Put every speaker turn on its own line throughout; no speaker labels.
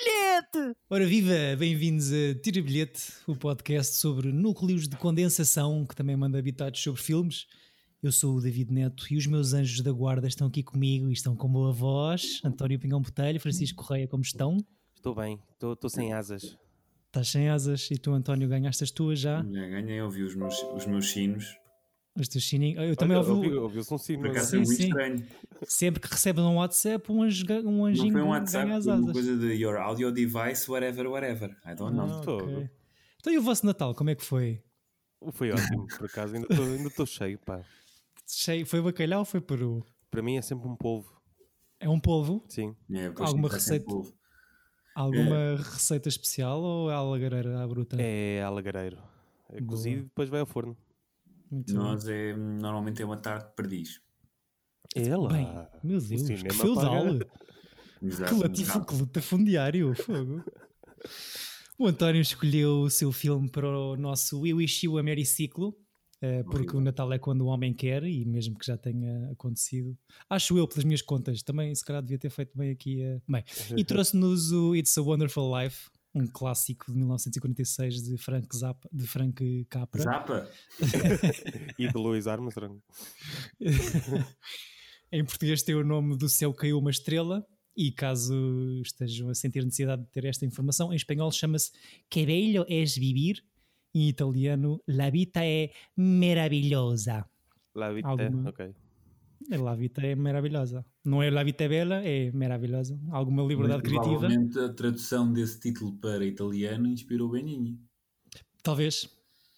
bilhete! Ora viva, bem-vindos a Tira Bilhete, o podcast sobre núcleos de condensação que também manda habitados sobre filmes. Eu sou o David Neto e os meus anjos da guarda estão aqui comigo e estão com boa voz. António Pingão Botelho, Francisco Correia, como estão?
Estou bem, estou, estou sem asas.
Estás sem asas e tu, António, ganhaste as tuas já?
Já ganhei, ouvi os meus, os meus sinos.
Os teus sininhos. Eu também
Olha,
ouvi.
ouvi- Ouviu-se um sino.
Por acaso
Sim,
é muito
sim.
estranho.
Sempre que recebes um WhatsApp, um, anjo, um
Não
anjinho
foi um
ganha
WhatsApp,
as
foi uma
asas.
coisa de your audio device, whatever, whatever. I don't know.
Ah,
Todo.
ok. Então e o vosso Natal, como é que foi?
Foi ótimo, por acaso, ainda estou ainda cheio, pá.
Cheio, foi bacalhau ou foi peru?
Para mim é sempre um polvo,
É um polvo?
sim.
É,
Alguma receita?
polvo.
Alguma receita especial ou é alagareira à bruta?
É alagareiro. É cozido e depois vai ao forno.
Muito bem.
Nós é, normalmente é uma tarde de perdiz.
É lá.
Bem, meu Deus, que feudal.
Exato,
Que, latif, que latifundiário, fogo. O António escolheu o seu filme para o nosso We Wish You a Merry Ciclo, eh, porque o Natal é quando o homem quer, e mesmo que já tenha acontecido, acho eu, pelas minhas contas, também se calhar devia ter feito bem aqui. eh, Bem, e trouxe-nos o It's a Wonderful Life, um clássico de 1946 de Frank Zappa, de Frank Capra.
Zapa?
E de Louis Armstrong.
em português tem o nome do céu caiu uma estrela e caso estejam a sentir necessidade de ter esta informação, em espanhol chama-se Que bello es vivir em italiano La vita é meravilhosa.
La Vita,
Alguma-
ok.
La vita é maravilhosa. Não é La vita é bela, é maravilhosa. Alguma liberdade
Mas,
criativa?
Provavelmente a tradução desse título para italiano inspirou Benigni.
Talvez,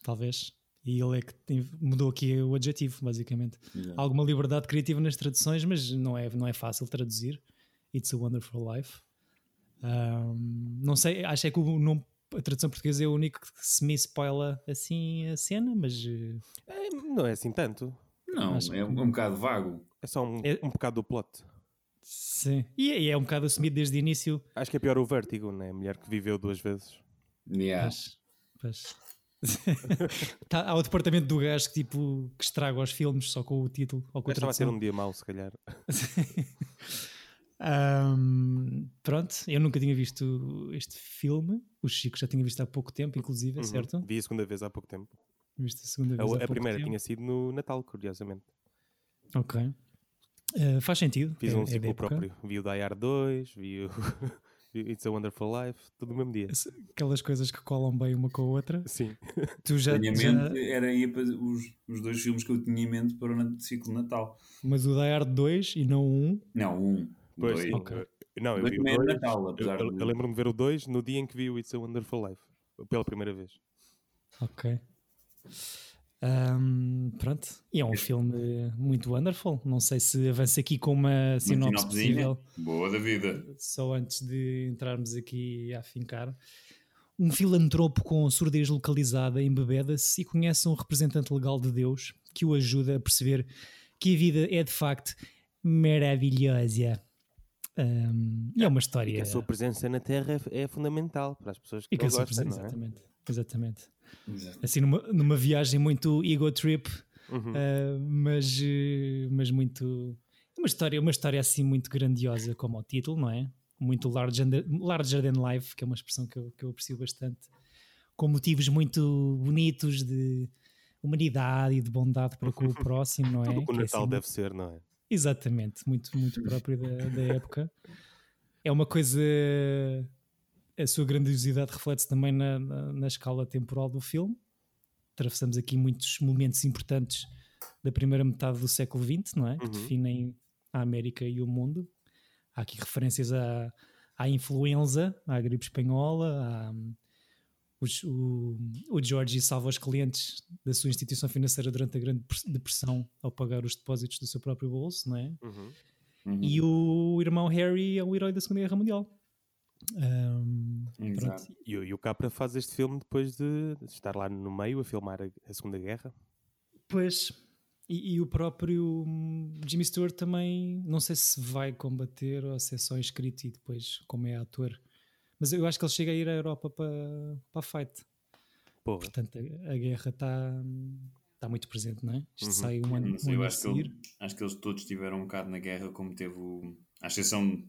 talvez. E ele é que mudou aqui o adjetivo, basicamente.
Exato.
alguma liberdade criativa nas traduções, mas não é, não é fácil traduzir. It's a Wonderful Life. Ahm, não sei, acho é que o nome, a tradução portuguesa é o único que se me spoila assim a cena, mas eh,
É, não é assim tanto.
Não, é um, é um bocado vago.
É só um,
É-
um bocado do plot.
sim. E, é- e é um bocado assumido desde o início.
Acho que é pior o Vértigo, né? A mulher que viveu duas vezes.
Mas, pois. tá, há o departamento do gajo que, tipo, que estraga os filmes só com o título ou com a
Mas estava a ter um dia mau, se calhar.
Ahm, pronto, eu nunca tinha visto este filme. O Chico já tinha visto há pouco tempo, inclusive,
Uhum.
certo?
Vi a segunda vez há pouco tempo.
Viste a segunda
A,
vez.
a
pouco
primeira
tempo.
tinha sido no Natal, curiosamente.
Ok. Eh, faz sentido.
Fiz
é-
um
é
ciclo
época.
próprio. Vi o Die Hard 2, vi o o It's a Wonderful Life, tudo no mesmo dia.
Aquelas coisas que colam bem uma com a outra.
Sim.
Tu já,
Tinha em
já-
mente, era os, os dois filmes que eu tinha em mente para o ciclo de Natal.
Mas o Die Hard 2 e não o 1.
Não, um.
Pois,
dois.
Ok.
eu- Não, eu
Dois
vi o
é de
2.
Natal,
Eu,
apesar
eu-
de...
eu lembro-me de ver o 2 no dia em que vi o It's a Wonderful Life. Pela primeira vez.
Ok. Ahm, pronto. E é um filme muito wonderful. Não sei se avança aqui com uma sinopse possível.
Boa da vida.
só antes de entrarmos aqui a afincar. Um filantropo com surdez localizada embebeda-se e conhece um representante legal de Deus que o ajuda a perceber que a vida é de facto maravilhosa. Um, e é uma história.
Que a sua presença na Terra é, é fundamental para as pessoas que
e que
gostam,
presença-
não é?
exatamente, exatamente.
Exato.
Assim, numa, numa viagem muito ego trip,
Uhum.
Uh, mas, uh, mas muito uma história, uma história assim muito grandiosa como o título, não é? Muito larger than, larger than life, que é uma expressão que eu, que eu aprecio bastante, com motivos muito bonitos de humanidade e de bondade para com o próximo, não é?
Tudo o que o
Que é
Natal
assim
deve ser, não é?
Exatamente, muito, muito próprio da, da época. É uma coisa. A sua grandiosidade reflete-se também na, na, na escala temporal do filme. Atravessamos aqui muitos momentos importantes da primeira metade do século XX, não é? Que
Uhum.
definem a América e o mundo. Há aqui referências à, à influenza, à gripe espanhola, à, os- o, o George salva os clientes da sua instituição financeira durante a Grande Depressão ao pagar os depósitos do seu próprio bolso, não é?
Uhum.
Uhum.
E o irmão Harry é o herói da Segunda Guerra Mundial. Pronto.
E, o- e o Capra faz este filme depois de estar lá no meio a filmar a, a Segunda Guerra.
Pois, e, e o próprio Jimmy Stewart também, não sei se vai combater ou se é só inscrito e depois, como é ator. Mas eu acho que ele chega a ir à Europa para, para a fight.
Porra.
Portanto, a, a guerra está está muito presente, não é? Isto
Uhum.
sai um ano, um ano
eu
a
acho que,
seguir.
ele- acho que eles todos tiveram um bocado na guerra, como teve o. À exceção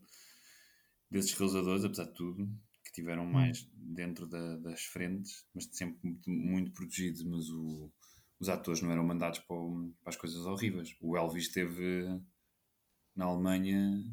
desses realizadores, apesar de tudo, que tiveram mais dentro da- das frentes, mas sempre muito, muito protegidos. Mas o- os atores não eram mandados para, o- para as coisas horríveis. O Elvis esteve na Alemanha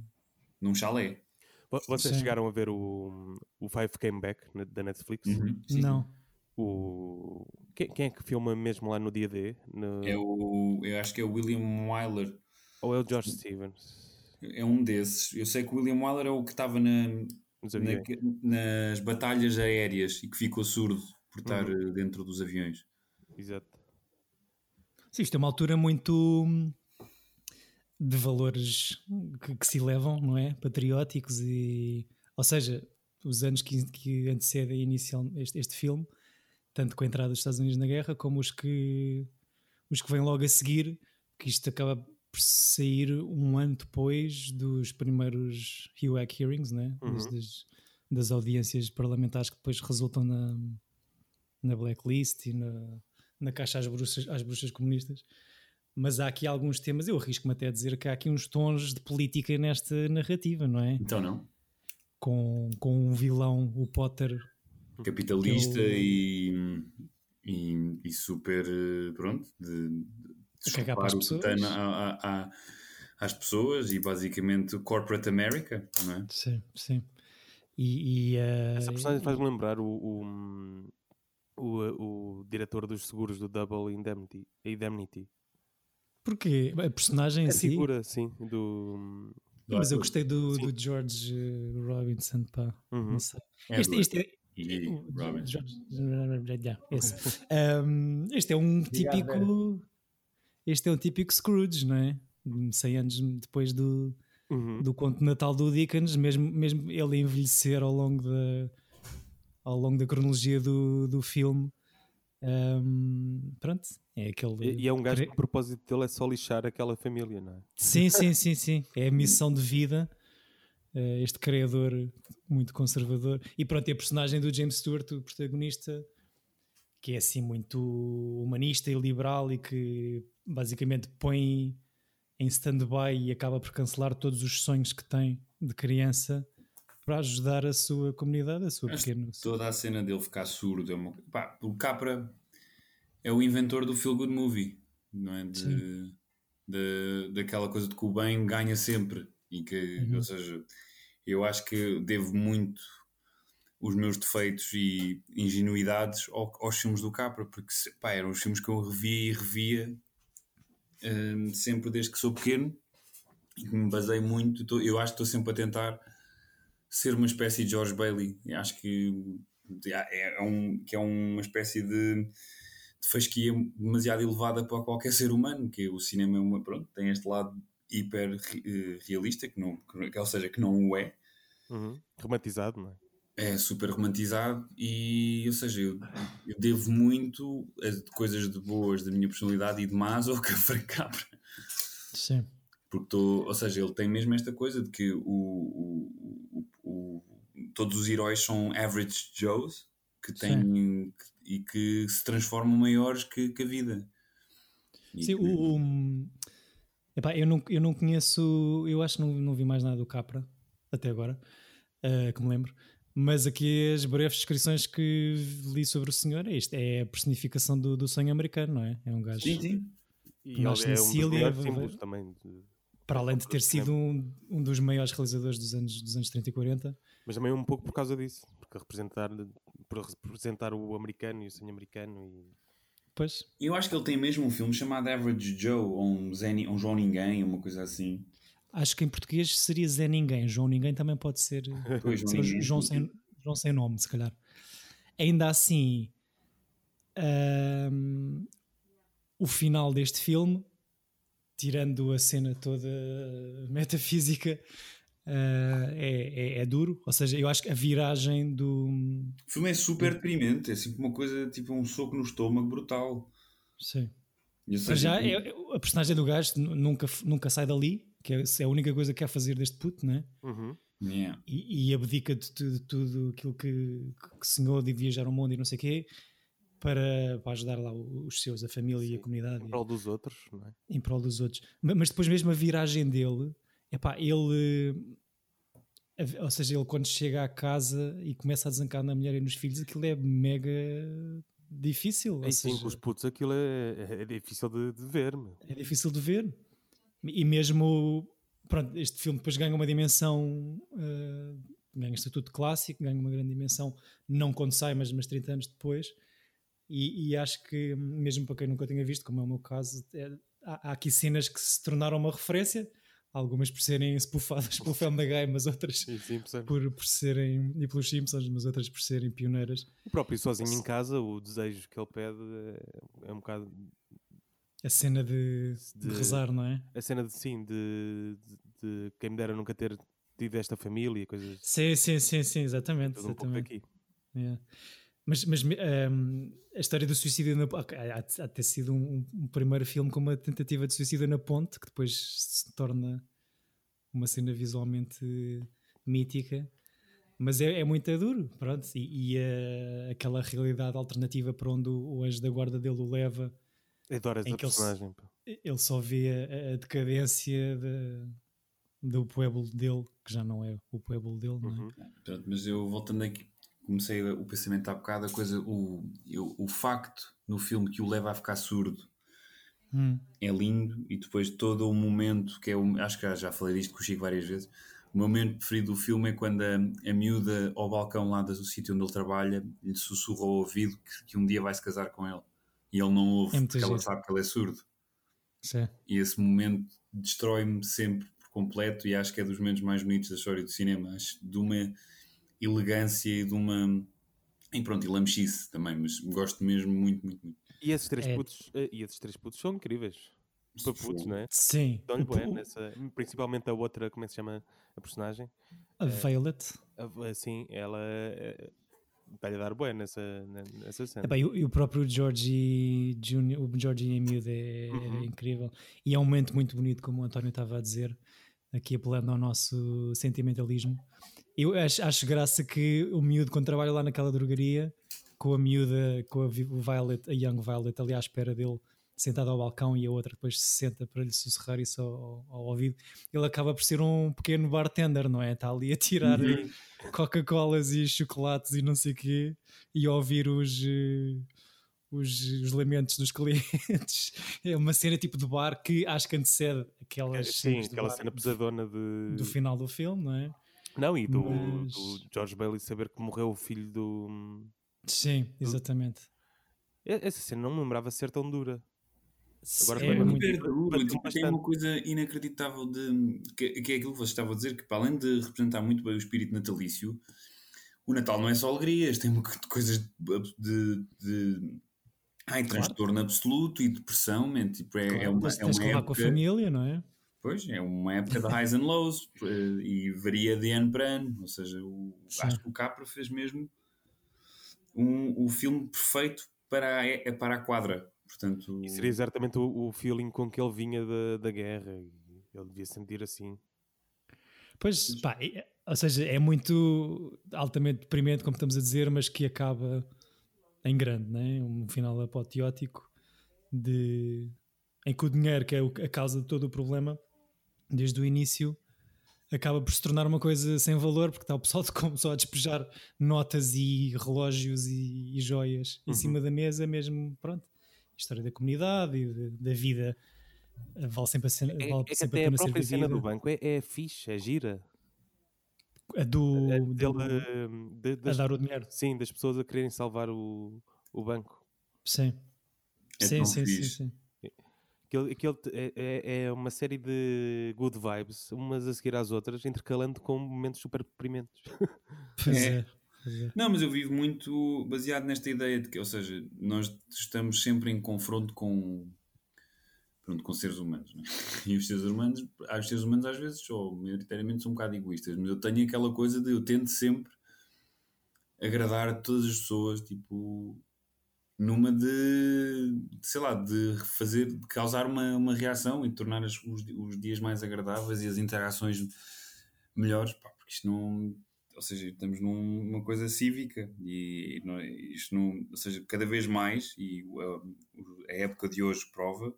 num chalé.
Vo- Vocês
Sim.
chegaram a ver o, o Five Came Back da Netflix?
Uhum.
Não.
O... Quem, quem é que filma mesmo lá no dia D? No-
É o, eu acho que é o William Wyler.
Ou é o Josh Stevens?
É um desses. Eu sei que o William Wyler é o que estava na, na- nas batalhas aéreas e que ficou surdo por estar
Uhum.
eh, dentro dos aviões.
Exato.
Sim, isto é uma altura muito hum, de valores que, que se elevam, não é? Patrióticos e. Ou seja, os anos que, que antecedem inicial, este, este filme, tanto com a entrada dos Estados Unidos na guerra, como os que, os que vêm logo a seguir, que isto acaba sair um ano depois dos primeiros HUAC hearings, né?
Uhum.
Das, das, audiências parlamentares que depois resultam na, na blacklist e na, na caixa às bruxas, às bruxas comunistas. Mas há aqui alguns temas, eu arrisco-me até a dizer que há aqui uns tons de política nesta narrativa, não é?
Então não.
Com, com um vilão, o Potter,
Capitalista
Que eu-
e, e, e super, eh, pronto, de, de
A cagar para as pessoas.
a- a- a- às pessoas e basicamente o Corporate America, não é?
Sim, sim. E, e, eh,
Essa personagem faz-me lembrar o, o, o, o diretor dos seguros do Double Indemnity. Indemnity.
Porquê? A personagem em
A
si.
figura, sim, do...
Mas eu gostei do,
Sim.
do George eh, Robinson, pá.
Uhum.
Não sei.
É
Este, este é.
E Robin.
Um, este é um típico. Este é um típico Scrooge, não é? 100 anos depois do,
Uhum.
do conto de Natal do Dickens, mesmo, mesmo ele envelhecer ao longo da, ao longo da cronologia do, do filme. Um, pronto, é aquele.
E, e é um gajo que o propósito dele é só lixar aquela família, não é?
Sim, sim, sim, sim. É a missão de vida. eh, este criador muito conservador. E pronto, e a personagem do James Stewart, o protagonista, que é assim muito humanista e liberal e que basicamente põe em stand-by e acaba por cancelar todos os sonhos que tem de criança para ajudar a sua comunidade, a sua
Mas
pequena.
Toda a cena dele ficar surdo é uma... Pá, o Capra é o inventor do feel good movie, não é? De, de, daquela coisa de que o bem ganha sempre. E que,
Uhum.
ou seja, eu acho que devo muito os meus defeitos e ingenuidades ao- aos filmes do Capra, porque pá, eram os filmes que eu revia e revia sempre desde que sou pequeno e que me basei muito. tô- eu acho que estou sempre a tentar ser uma espécie de George Bailey. Eu acho que é, é um, que é uma espécie de, de fasquia demasiado elevada para qualquer ser humano, que o cinema é uma, pronto, tem este lado hiper eh, realista, que não, que, ou seja, que não o é,
Uhum. Romantizado, não é?
É super romantizado e, ou seja, eu, eu devo muito a coisas de boas da minha personalidade e de más ao Frank Capra.
Sim.
Porque estou, ou seja, ele tem mesmo esta coisa de que o, o- o- todos os heróis são average Joes que têm e que se transformam maiores que, que a vida. E
Sim,
que-
o, epá, eu, não, eu não conheço, eu acho que não, não vi mais nada do Capra até agora, eh, que me lembro. Mas aqui as breves descrições que li sobre o senhor é isto: é a personificação do, do sonho americano, não é? É um gajo,
Sim, sim.
E
Nasce
é
na
um símbolos também. de-
para além de ter
do
sido um, um dos maiores realizadores dos anos, dos anos 30 e 40.
Mas também um pouco por causa disso. Porque representar, por representar o americano e o sonho americano. E...
Pois,
Eu acho que ele tem mesmo um filme chamado Average Joe, ou um, Zé, um João Ninguém, uma coisa assim.
Acho que em português seria Zé Ninguém. João Ninguém também pode ser.
Pois, João
sem, João sem nome, se calhar. Ainda assim, ahm, o final deste filme, tirando a cena toda metafísica, ah, é, é- é duro. Ou seja, eu acho que a viragem do.
O filme é super deprimente, é sempre uma coisa, tipo um soco no estômago brutal.
Sim.
Seja,
já, é- é- a personagem do gajo nu- nunca, nunca sai dali, que é é a única coisa que quer fazer deste puto, não é?
Uhum.
Yeah.
e, e abdica de, tu- de tudo aquilo que, que sonhou de viajar ao mundo e não sei o quê para, para ajudar lá os seus, a família e a comunidade
Em prol dos outros, não é?
em prol dos outros. Ma- Mas depois mesmo a viragem dele, epá, ele a- ou seja, ele quando chega à casa e começa a desancar na mulher e nos filhos, aquilo é mega difícil.
sim,
seja,
com os putos aquilo é, é difícil de, de ver, meu.
é difícil de ver. E mesmo, pronto, este filme depois ganha uma dimensão, eh, ganha estatuto clássico, ganha uma grande dimensão, não quando sai, mas, mas 30 anos depois. E, e acho que, mesmo para quem nunca tenha visto, como é o meu caso, é- há, há aqui cenas que se tornaram uma referência, algumas por serem spoofadas pelo Family Guy, mas outras por, por serem, e pelos Simpsons, mas outras por serem pioneiras.
O próprio sozinho em casa, o desejo que ele pede é, é um bocado
A cena de, de
De-
rezar, não é?
a cena de sim, de, de, de quem me dera nunca ter tido esta família e coisas
Sim, sim, sim, sim, exatamente.
tudo um
exatamente.
daqui.
Yeah. Mas, mas ehm, a história do suicídio na, há de ter sido um, um primeiro filme com uma tentativa de suicídio na ponte, que depois se torna uma cena visualmente mítica. Mas é, é muito duro, pronto. E, e, eh, aquela realidade alternativa para onde o, o anjo da guarda dele o leva,
Adoro essa
Em que ele se-
personagem. pá.
ele só vê a, a decadência da- do pueblo dele, que já não é o pueblo dele, não é?
Uhum.
Pronto, mas eu voltando aqui, comecei o pensamento há bocado, a coisa, o, eu- o facto no filme que o leva a ficar surdo
Hum.
é lindo e depois todo o momento que é o, acho que já, já falei disto com o Chico várias vezes o meu momento preferido do filme é quando a, a miúda ao balcão lá do sítio onde ele trabalha lhe sussurra ao ouvido que, que um dia vai se casar com ele e ele não ouve
É
porque ela sabe que ele é surdo
Sim.
e esse momento destrói-me sempre por completo e acho que é dos momentos mais bonitos da história do cinema acho de uma elegância e de uma e pronto, e lamechice também, mas gosto mesmo muito, muito, muito
E esses três
É.
putos, eh, e esses três putos são incríveis. Para putos, não é?
Sim.
Dão-lhe nessa, principalmente a outra, como é que se chama a personagem?
A Violet.
A- Assim, ela eh, está-lhe a dar bué nessa, ne- nessa cena.
E, o- e o próprio Georgie Junior, o Georgie em miúdo é, é
Uhum.
incrível. E é um momento muito bonito, como o António estava a dizer, aqui apelando ao nosso sentimentalismo. Eu acho, acho graça que o miúdo, quando trabalha lá naquela drogaria, com a miúda, com a Violet, a Young Violet, ali à espera dele, sentada ao balcão, e a outra depois se senta para lhe sussurrar isso ao, ao ouvido, ele acaba por ser um pequeno bartender, não é? Está ali a tirar
Uhum.
Coca-Colas e chocolates e não sei o quê, e a ouvir os, eh, os, os lamentos dos clientes. É uma cena tipo de bar que acho que antecede
É,
aquelas
Sim,
cenas de
aquela cena pesadona de.
do final do filme, não é?
Não, e do,
Mas-
do George Bailey saber que morreu o filho do.
Sim, exatamente.
E- Essa cena não me lembrava ser tão dura. Agora
é muito...
Tipo, tem uma coisa inacreditável de que, que é aquilo que vocês estavam a dizer, que para além de representar muito bem o espírito natalício, o Natal não é só alegrias, tem uma coisas de, de, de ai, transtorno absoluto e depressão, man, tipo, é, é uma,
Tens,
é uma
que levar com a
época,
família, não é?
pois, é uma época de highs and lows eh, e varia de ano para ano, ou seja, o- acho que o Capra fez mesmo um, o filme perfeito para a, é- para a quadra. Portanto,
E seria exatamente o, o feeling com que ele vinha da, da guerra. e Ele devia sentir assim.
Pois, pá, é- ou seja, é muito altamente deprimente, como estamos a dizer, mas que acaba em grande, né? um final apoteótico de, em que o dinheiro, que é a causa de todo o problema, desde o início, acaba por se tornar uma coisa sem valor, porque está o pessoal de como só a despejar notas e relógios e, e joias em
Uhum.
cima da mesa, mesmo, pronto, história da comunidade e de- da vida. eh, Vale sempre a, cena,
É,
vale
é
sempre
até
a
a
ser
própria cena do banco é, é fixe, é gira.
A do,
É
do-
dele, hum, de-
a dar o dinheiro.
sim, das pessoas a quererem salvar o, o banco.
Sim.
É
sim, sim, sim, sim.
Aquele, aquele te- é, é- é uma série de good vibes, umas a seguir às outras, intercalando com momentos super deprimentes.
Pois
É. Não, mas eu vivo muito baseado nesta ideia de que, ou seja, nós estamos sempre em confronto com, pronto, com seres humanos. Não é? E os seres humanos, os seres humanos às vezes, ou maioritariamente, são um bocado egoístas, mas eu tenho aquela coisa de eu tento sempre agradar a todas as pessoas, tipo, numa de, sei lá, de fazer, de causar uma, uma reação e tornar os, os dias mais agradáveis e as interações melhores, pá, porque isto não, ou seja, estamos num- numa coisa cívica e não, isto não, ou seja, cada vez mais, e a, a época de hoje prova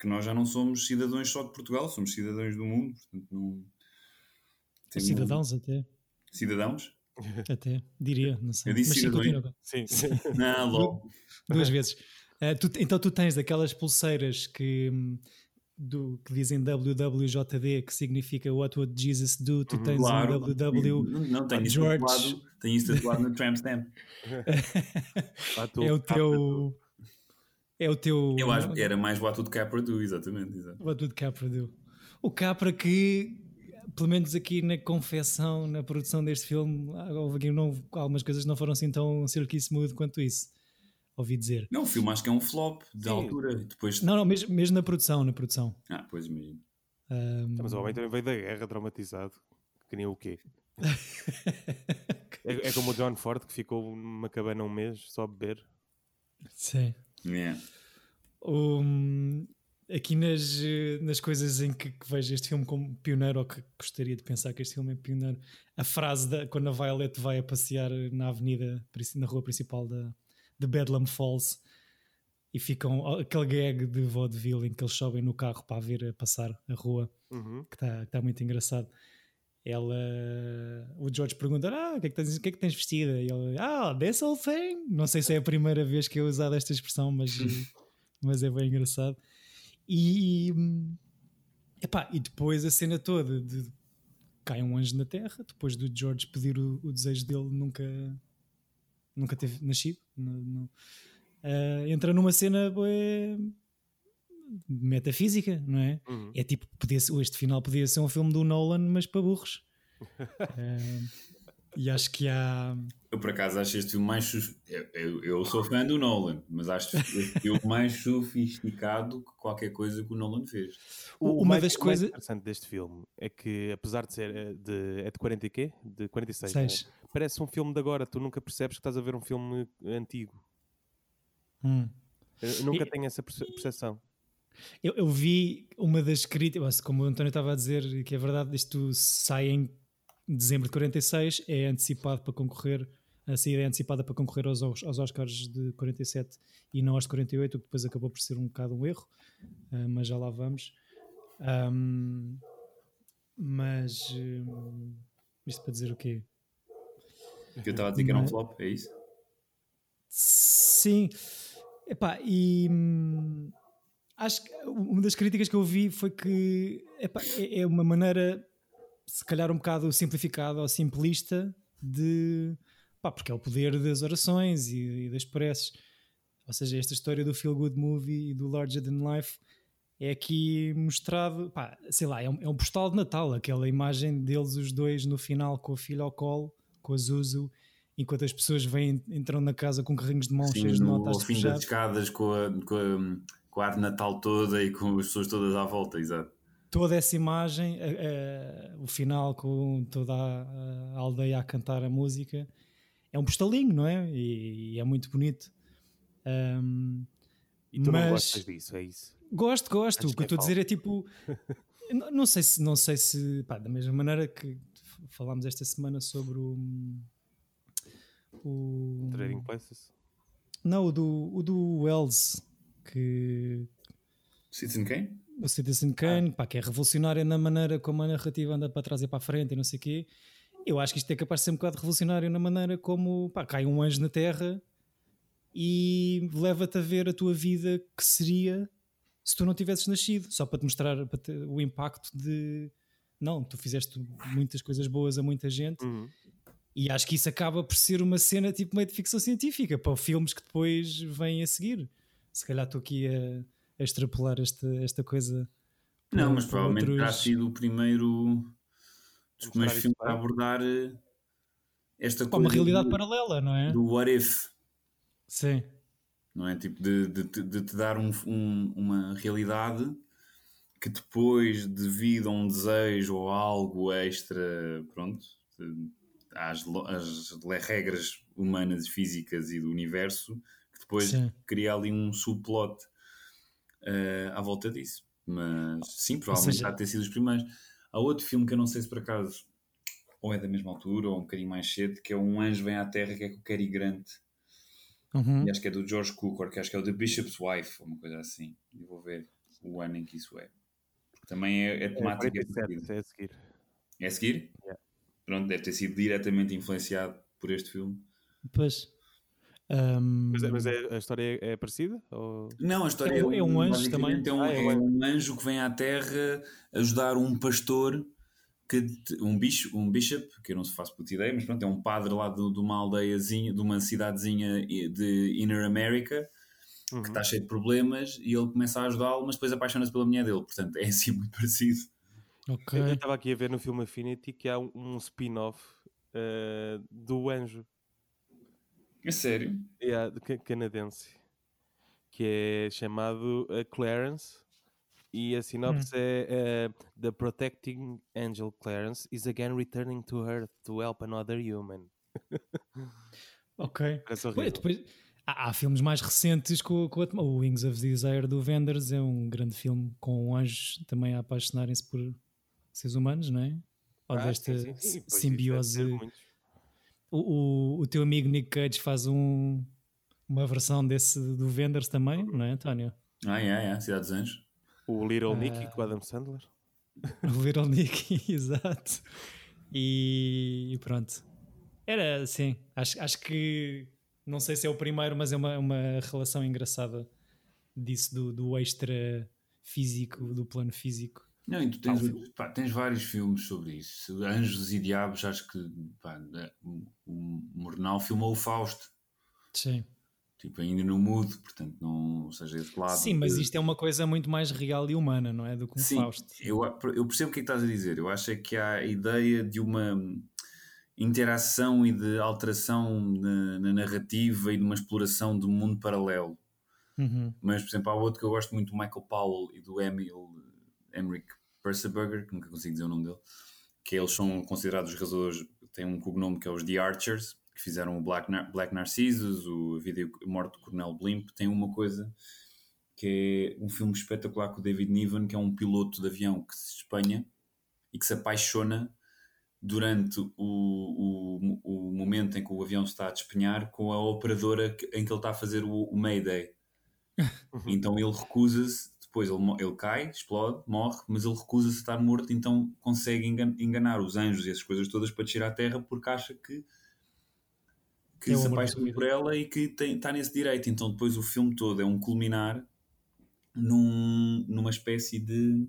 que nós já não somos cidadãos só de Portugal, somos cidadãos do mundo, portanto não temos-
Cidadãos até.
Cidadãos?
Até, diria, não sei.
Eu disse
Mas sim,
cidadãos.
continua.
Sim.
Não, logo.
Duas vezes. Ah, tu- então tu tens aquelas pulseiras que, hum, do, que dizem WWJD, que significa What Would Jesus Do? Tu
Uhum.
tens
Claro.
um WW.
Não, não tenho isso
George.
tatuado. Tenho isso tatuado no tramp stamp.
É o teu. É o teu.
Eu acho que era mais what would Capra do, exatamente. exato.
What would Capra do? O Capra que, pelo menos aqui na confecção, na produção deste filme, houve aqui não, algumas coisas não foram assim tão silky smooth quanto isso. Ouvi dizer.
Não, o filme acho que é um flop de
Sim.
altura. Depois...
Não, não, mesmo, mesmo na produção, na produção.
Ah, pois imagino.
Ahm,
Mas o homem também veio da guerra traumatizado. Que nem o quê? É, é como o John Ford que ficou numa cabana um mês só a beber.
sim.
Yeah.
Um, aqui nas, nas coisas em que, que vejo este filme como pioneiro, ou que gostaria de pensar que este filme é pioneiro, a frase da, quando a Violet vai a passear na avenida, na rua principal da, de Bedlam Falls e ficam aquele gag de vaudeville em que eles sobem no carro para ver a passar a rua,
Uhum.
que está tá muito engraçado. Ela, o George pergunta: Ah, o que é que tens, o que é que tens vestida? E ela, Ah, this whole thing. Não sei se é a primeira vez que eu usado esta expressão, mas, mas é bem engraçado. E, epá, e depois a cena toda de cai um anjo na terra, depois do George pedir o, o desejo dele nunca, nunca ter nascido. no- no- ah, entra numa cena bué, metafísica, não é?
Uhum.
É tipo, podia ser- este final podia ser um filme do Nolan, mas para burros. Eh, e acho que há.
Eu por acaso acho este filme mais. sus- Eu, eu, eu sou fã do Nolan, mas acho este filme mais sofisticado que qualquer coisa que o Nolan fez.
O,
Uma
mais,
das
o mais
coisas-
interessante deste filme é que, apesar de ser eh, de, é de 40 e quê? De 46.
Seis.
né? Parece um filme de agora. Tu nunca percebes que estás a ver um filme antigo.
Hum.
Eu nunca
E-
tenho essa perce- percepção.
Eu, eu vi uma das críticas, como o António estava a dizer, que é verdade, isto sai em dezembro de 46, é antecipado para concorrer, a saída é antecipada para concorrer aos, Os- aos Oscars de 47 e não aos de 48, o que depois acabou por ser um bocado um erro, ah, mas já lá vamos. Ahm, mas hum, isto para dizer o quê?
Que eu estava a dizer que era um
Mas-
flop, é isso?
Sim, Epá, e hum, acho que uma das críticas que eu vi foi que epá, é, é uma maneira, se calhar, um bocado simplificada ou simplista de pá, porque é o poder das orações e, e das preces. Ou seja, esta história do Feel Good Movie e do Larger Than Life é aqui mostrado, pá, sei lá, é um, é um postal de Natal, aquela imagem deles, os dois, no final, com a filha ao colo, com a Zuzu, enquanto as pessoas vêm, entram na casa com carrinhos de mão
Sim,
cheios de
no,
notas
ao
de
fim das escadas com a, com, a, com a arte Natal toda e com as pessoas todas à volta, exato.
toda essa imagem, eh, eh, o final com toda a, a aldeia a cantar a música, é um postalinho, não é? E, e é muito bonito. Ahm,
E tu não
Mas-
gostas disso, é isso.
gosto, gosto.
Acho
O que eu
é
estou a dizer é tipo. não, não sei se, não sei se pá, da mesma maneira que falámos esta semana sobre o. o
Trading Places.
não, o do, o do Wells, que
Citizen Kane?
o Citizen Kane, pá, que é revolucionário na maneira como a narrativa anda para trás e para a frente e não sei o quê. Eu acho que isto é capaz de ser um bocado revolucionário na maneira como pá, cai um anjo na Terra e leva-te a ver a tua vida que seria se tu não tivesses nascido, só para te mostrar para te- o impacto de não, tu fizeste muitas coisas boas a muita gente
Uhum.
e acho que isso acaba por ser uma cena tipo meio de ficção científica para filmes que depois vêm a seguir. Se calhar estou aqui a, a extrapolar esta, esta coisa.
Não, mas provavelmente terá
outros-
sido o primeiro dos primeiros filmes a abordar eh, esta
Pá,
coisa
uma realidade
do,
paralela, não é?
do what if,
Sim.
não é? Tipo, de, de, de- de te dar um- um- uma realidade que depois, devido a um desejo ou algo extra, pronto, às, às regras humanas e físicas e do universo, que depois
Sim.
cria ali um subplot eh, à volta disso. Mas sim, provavelmente
seja-
há de ter sido os primeiros. Há outro filme que eu não sei se por acaso ou é da mesma altura ou um bocadinho mais cedo, que é Um Anjo Vem à Terra, que é com o Cary Grant.
Uhum.
E acho que é do George Cukor, que acho que é o The Bishop's Wife, ou uma coisa assim. E vou ver o ano em que isso é. Também é, é
É
temática.
47, é a seguir.
É a seguir?
Yeah.
pronto, deve ter sido diretamente influenciado por este filme.
Pois. Um,
Mas, é, mas é- a história é, é parecida? Ou...
Não, a história
É um- é um anjo também?
É um,
Ah, é
é
um
anjo que vem à Terra ajudar um pastor, que, um, bicho, um bishop, que eu não faço puta ideia, mas pronto, é um padre lá de, de uma aldeiazinha, de uma cidadezinha de Inner America,
Uhum.
que está cheio de problemas, e ele começa a ajudá-lo, mas depois apaixona-se pela mulher dele. Portanto, é assim muito parecido.
ok.
Eu estava aqui a ver no filme Affinity que há um, um spin-off eh, do Anjo,
É sério?
é, ca- canadense, que é chamado eh, Clarence. E a sinopse é eh, The Protecting Angel Clarence is again returning to Earth to help another human.
Ok.
Horrível.
depois, há, há filmes mais recentes com, com a, o Wings of Desire do Wenders é um grande filme com anjos também a apaixonarem-se por seres humanos, não é? Ou
Ah,
desta
sim, sim, sim.
Simbiose. O, o, o teu amigo Nick Cage faz um, uma versão desse do Wenders também, não é, António?
Ah, é, é, Cidade dos Anjos.
O Little Nicky
Ah.
com o Adam Sandler.
O Little Nick, exato. E, e pronto. Era assim, acho, acho que não sei se é o primeiro, mas é uma, uma relação engraçada disso do, do extra físico, do plano físico.
Não, e tu tens, pá, tens vários filmes sobre isso. Anjos e Diabos, acho que pá, o o Mornal filmou o Fausto.
Sim.
Tipo, ainda no mudo, portanto, não, ou seja, esse lado.
Sim, mas isto é uma coisa muito mais real e humana, não é? Do que um
Sim,
Fausto.
eu, eu percebo o que é que estás a dizer. Eu acho é que há a ideia de uma interação e de alteração na, na narrativa e de uma exploração de um mundo paralelo.
Uhum.
Mas, por exemplo, há outro que eu gosto muito do Michael Powell e do Emil Emmerich Perseberger, que nunca consigo dizer o nome dele, que eles são considerados os realizadores, têm um cognome que é os The Archers, que fizeram o Black, Nar Black Narcissus, o A Vida e a Morte do Coronel Blimp. Tem uma coisa que é um filme espetacular com o David Niven, que é um piloto de avião que se espanha e que se apaixona durante o, o, o momento em que o avião está a despenhar com a operadora em que ele está a fazer o, o Mayday. Então ele recusa-se, depois ele, ele cai, explode, morre, mas ele recusa-se a estar morto, então consegue engan- enganar os anjos e essas coisas todas para descer à terra porque acha que, que
É
se apaixona por ela e que está nesse direito. Então depois o filme todo é um culminar num, numa espécie de,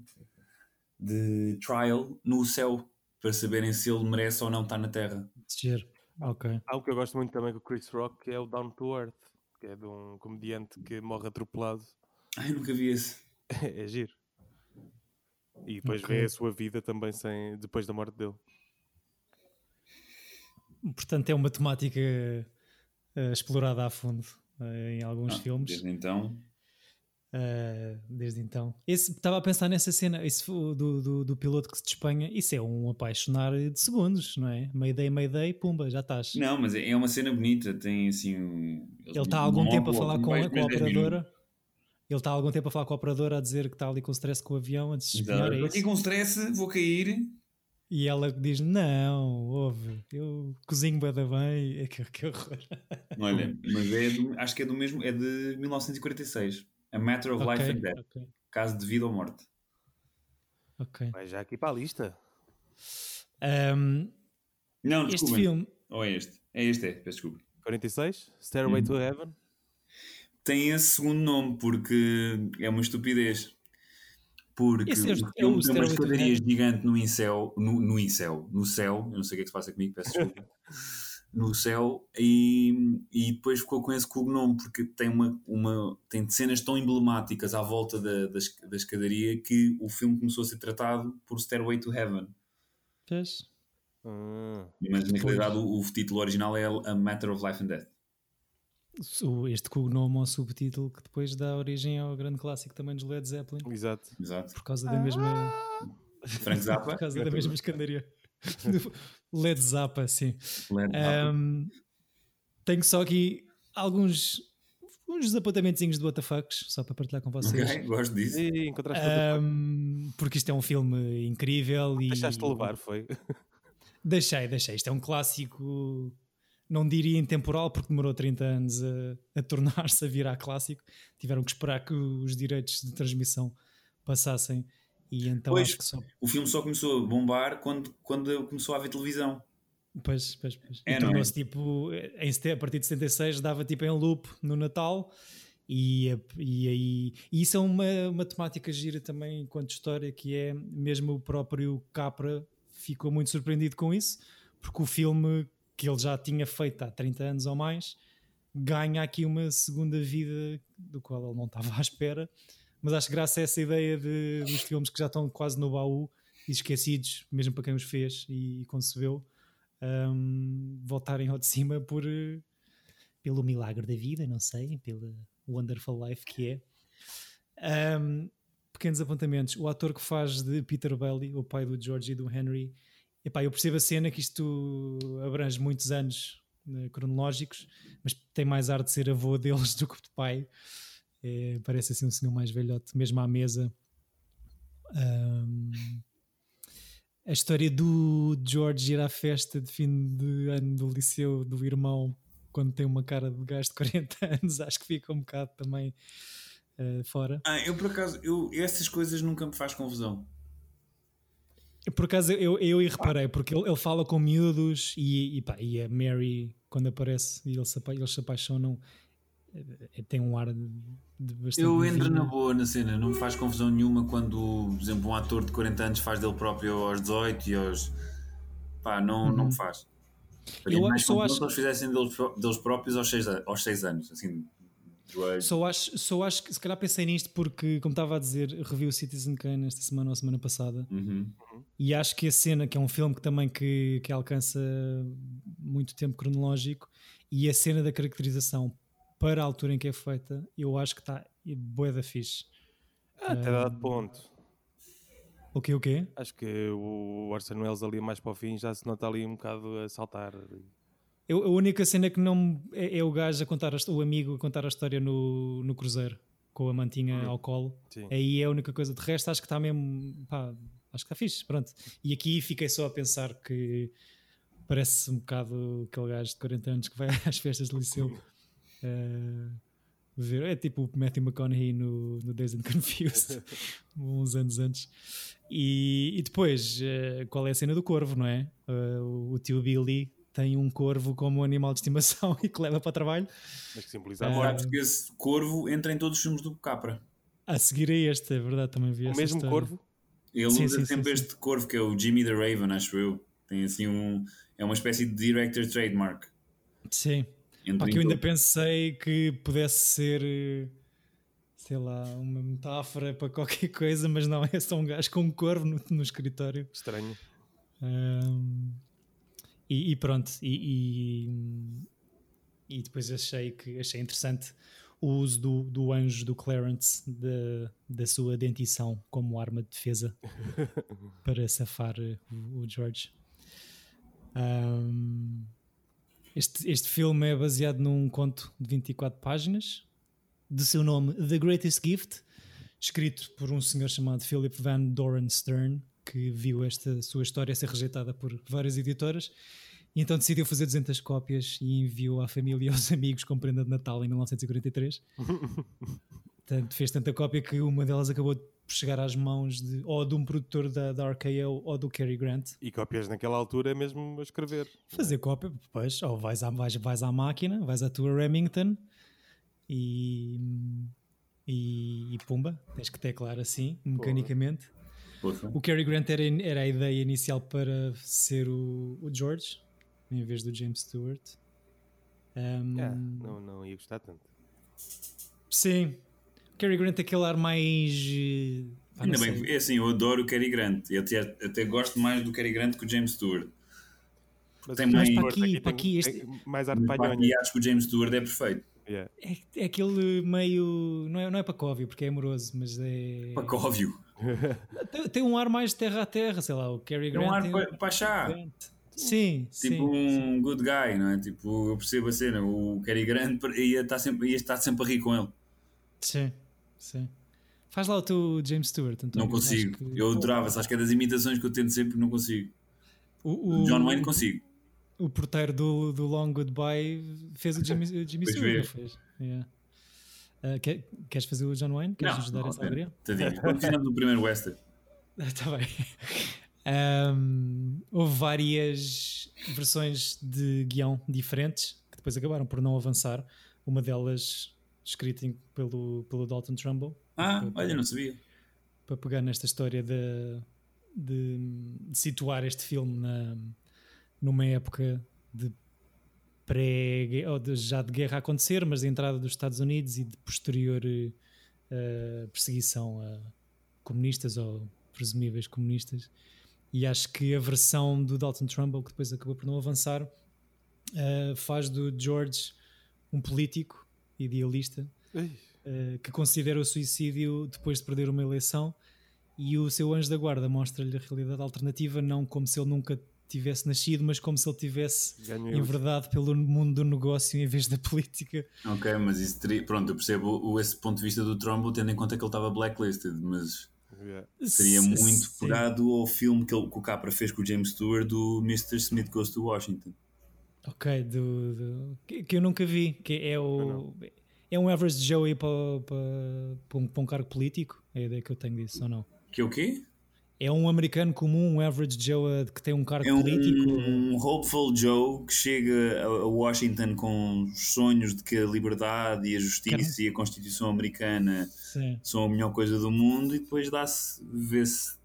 de trial no céu para saberem se ele merece ou não estar na terra.
Descer. Ok.
Há um que eu gosto muito também com o Chris Rock, que é o Down to Earth, que é de um comediante que morre atropelado.
Ai, eu nunca vi esse.
é giro. E depois
Ok.
vê a sua vida também sem, depois da morte dele.
Portanto, é uma temática eh, explorada a fundo eh, em alguns
Ah,
filmes.
Desde então.
Uh, desde então. Esse- Estava a pensar nessa cena esse do, do, do piloto que se despenha. Isso é um apaixonar de segundos, não é? Mayday, Mayday, pumba, já estás.
Não, mas é é uma cena bonita. Tem assim. um-
Ele está há algum
um
tempo a falar com a, com a
mais 10
operadora. Ele está há algum tempo a falar com a operadora a dizer que está ali com stress com o avião antes de se despenhar.
Exato.
É
Estou aqui com stress, vou cair.
E ela diz: Não, ouve, eu cozinho bem da bem. É que, que horror.
Olha, mas é do- acho que é do mesmo. É de 1946. A Matter of Life
Ok,
and Death.
ok,
Caso de vida ou morte.
ok.
Vai já aqui para a lista.
Um,
Não,
este
desculpa.
filme,
Ou é este? É este, é. Peço desculpa.
46, Stairway
Hum.
to Heaven.
Tem esse segundo nome porque é uma estupidez. Porque
Esse é o- é
filme tem uma escadaria gigante no incel, no, no incel, no céu, eu não sei o que é que se passa comigo, peço desculpa. no céu e, e depois ficou com esse cognome porque tem uma, uma tem cenas tão emblemáticas à volta da, da, da escadaria que o filme começou a ser tratado por Stairway to Heaven.
Vês?
Ah,
mas na realidade o, o título original é A Matter of Life and Death.
Este cognome ou subtítulo que depois dá origem ao grande clássico também dos Led Zeppelin.
Exato.
exato.
Por causa da mesma
Frank Zappa.
Por causa da mesma escandaria Do Led Zappa sim
Led Zappa.
Um, tenho só aqui alguns uns desapontamentozinhos do WTFs só para partilhar com vocês
ok, gosto disso
E encontraste
Um, porque isto é um filme incrível e
Deixaste-te levar, foi?
Deixei, deixei. Isto é um clássico, não diria intemporal, porque demorou 30 anos a, a tornar-se a virar clássico. Tiveram que esperar que os direitos de transmissão passassem. E então
Pois.
só.
o filme só começou a bombar quando, quando começou a haver televisão
Pois, pois, pois.
É,
e
não é?
tipo, em, a partir de 76 dava tipo em loop no Natal e, e aí e isso é uma, uma temática gira também enquanto história que é mesmo o próprio Capra ficou muito surpreendido com isso porque o filme que ele já tinha feito há 30 anos ou mais ganha aqui uma segunda vida do qual ele não estava à espera mas acho graça a essa ideia de, dos filmes que já estão quase no baú e esquecidos, mesmo para quem os fez e, concebeu, um, voltarem ao de cima por, eh, pelo milagre da vida, não sei, pela wonderful life que é. Um, pequenos apontamentos. O ator que faz de Peter Bailey, o pai do George e do Henry, epá, eu percebo a cena que isto abrange muitos anos eh, cronológicos, mas tem mais ar de ser avô deles do que de pai. É, parece assim um senhor mais velhote, mesmo à mesa. Um, a história do George ir à festa de fim de ano do liceu do irmão quando tem uma cara de gajo de 40 anos, acho que fica um bocado também eh, fora.
Ah, eu por acaso, eu, essas coisas nunca me faz confusão.
Por acaso eu, eu, eu reparei, porque ele, ele fala com miúdos e, e, pá, e a Mary, quando aparece e eles eles se apaixonam, tem um ar de, bastante.
Eu entro na boa na cena, não me faz confusão nenhuma quando, por exemplo, um ator de 40 anos faz dele próprio aos 18 e aos. pá, não, não me faz. Faria
Uhum. Eu
mais
só acho-
se eles fizessem deles, deles próprios aos 6, aos seis anos, assim.
Só acho, só acho que se calhar pensei nisto porque, como estava a dizer, revi o Citizen Kane esta semana ou semana passada
Uhum.
e acho que a cena, que é um filme que também que, que alcança muito tempo cronológico e a cena da caracterização para a altura em que é feita, eu acho que está bué da fixe.
Ah, Até dado ponto.
O quê, o quê?
Acho que o Orson Welles ali mais para o fim já se nota ali um bocado a saltar.
Eu, a única cena que não é, é o gajo a contar, a o amigo a contar a história no, no cruzeiro com a mantinha ao colo.
Sim.
Aí é a única coisa. De resto, acho que está mesmo. Pá, acho que está fixe. Pronto. E aqui fiquei só a pensar que parece um bocado aquele gajo de 40 anos que vai às festas de liceu. Eh, ver. É tipo o Matthew McConaughey no, no Days and Confused, uns anos antes. E, e depois, eh, qual é a cena do corvo, não é? Eh, o, o tio Billy tem um corvo como animal de estimação e que leva para o trabalho.
Mas que simboliza a
Agora,
morte.
porque esse corvo entra em todos os filmes do Capra.
A seguir a este, é verdade, também vi
O mesmo
história.
corvo?
Ele
Sim,
usa
sim,
sempre
sim, sim.
este corvo que é o Jimmy the Raven, acho eu. Tem assim um. É uma espécie de director trademark.
Sim. Pá, que eu ainda pensei que pudesse ser, eh, sei lá, uma metáfora para qualquer coisa, mas não, é só um gajo com um corvo no, no escritório.
Estranho.
Ahm, e, e pronto, e, e, e depois achei que achei interessante o uso do, do anjo do Clarence da, da sua dentição como arma de defesa para safar eh, o, o George. Ahm, este, este filme é baseado num conto de 24 páginas de seu nome The Greatest Gift, escrito por um senhor chamado Philip Van Doren Stern, que viu esta sua história ser rejeitada por várias editoras e então decidiu fazer 200 cópias e enviou à família e aos amigos como prenda de Natal em 1943. Portanto, fez tanta cópia que uma delas acabou por chegar às mãos de, ou de um produtor da, da RKO ou do Cary Grant.
E cópias naquela altura é mesmo a escrever.
Fazer cópia, depois, ou vais à, vais, vais à máquina, vais à tua Remington e, e, e pumba, tens que teclar assim, mecanicamente.
Poxa.
O Cary Grant era, era a ideia inicial para ser o, o George, em vez do James Stewart. Um,
Ah, não, não ia gostar tanto.
Sim, Cary Grant tem aquele ar mais. pá,
Ainda bem, é assim, eu adoro o Cary Grant. Eu até, até gosto mais do Cary Grant que o James Stewart.
Mas
Tem mais
James
para
Stewart
aqui, para aqui, este-
tem mais
pá,
palhonha.
e acho que o James Stewart é perfeito.
Yeah.
É, é aquele meio. Não é, não é pacóvio, porque é amoroso, mas é.
Pacóvio.
Tem, tem um ar mais terra a terra, sei lá. O Cary
É
Grant.
um ar
tem
pa- pachá.
Sim, sim.
Tipo um good guy, não é? Tipo, eu percebo a cena. O Cary Grant ia estar sempre, ia estar sempre a rir com ele.
Sim, sim. Faz lá o teu James Stewart, António.
Não consigo.
Que-
Eu adorava, acho que é das imitações que eu tento sempre, não consigo.
O, o,
John Wayne consigo.
o porteiro do, do Long Goodbye fez o Jimmy, Jimmy Stewart, fez? Yeah. Ah, quer- queres fazer o John Wayne? Queres
Não,
ajudar
não,
essa alegria?
Tadinho. Quando fizemos o primeiro western.
Está bem. Um, houve várias versões de guião diferentes que depois acabaram por não avançar. Uma delas escrita em- pelo, pelo Dalton Trumbull.
Ah,
Para-
olha, não sabia.
para pegar nesta história de, de, de situar este filme na, numa época de pré ou de- já de guerra a acontecer, mas de entrada dos Estados Unidos e de posterior eh, perseguição a comunistas ou presumíveis comunistas. E acho que a versão do Dalton Trumbull, que depois acabou por não avançar, eh, faz do George um político idealista eh, que considera o suicídio depois de perder uma eleição e o seu anjo da guarda mostra-lhe a realidade alternativa não como se ele nunca tivesse nascido, mas como se ele tivesse
ganhou
enverdado pelo mundo do negócio em vez da política.
Ok, mas isso teria. Pronto, eu percebo o, esse ponto de vista do Trumbull, tendo em conta que ele estava blacklisted, mas
Yeah.
seria muito
sim.
pegado ao filme que, ele, que o Capra fez com o James Stewart do Mr. Smith Goes to Washington.
Ok, do, do- que, que eu nunca vi, que é o é um average Joey para, para, para, um, para um cargo político, é a ideia que eu tenho disso, ou não?
Que é o quê?
É um americano comum, um average Joe que tem um cargo
É um,
político.
um hopeful Joe que chega a, Washington com os sonhos de que a liberdade e a justiça e a Constituição americana
Sim,
são a melhor coisa do mundo e depois dá-se, vê-se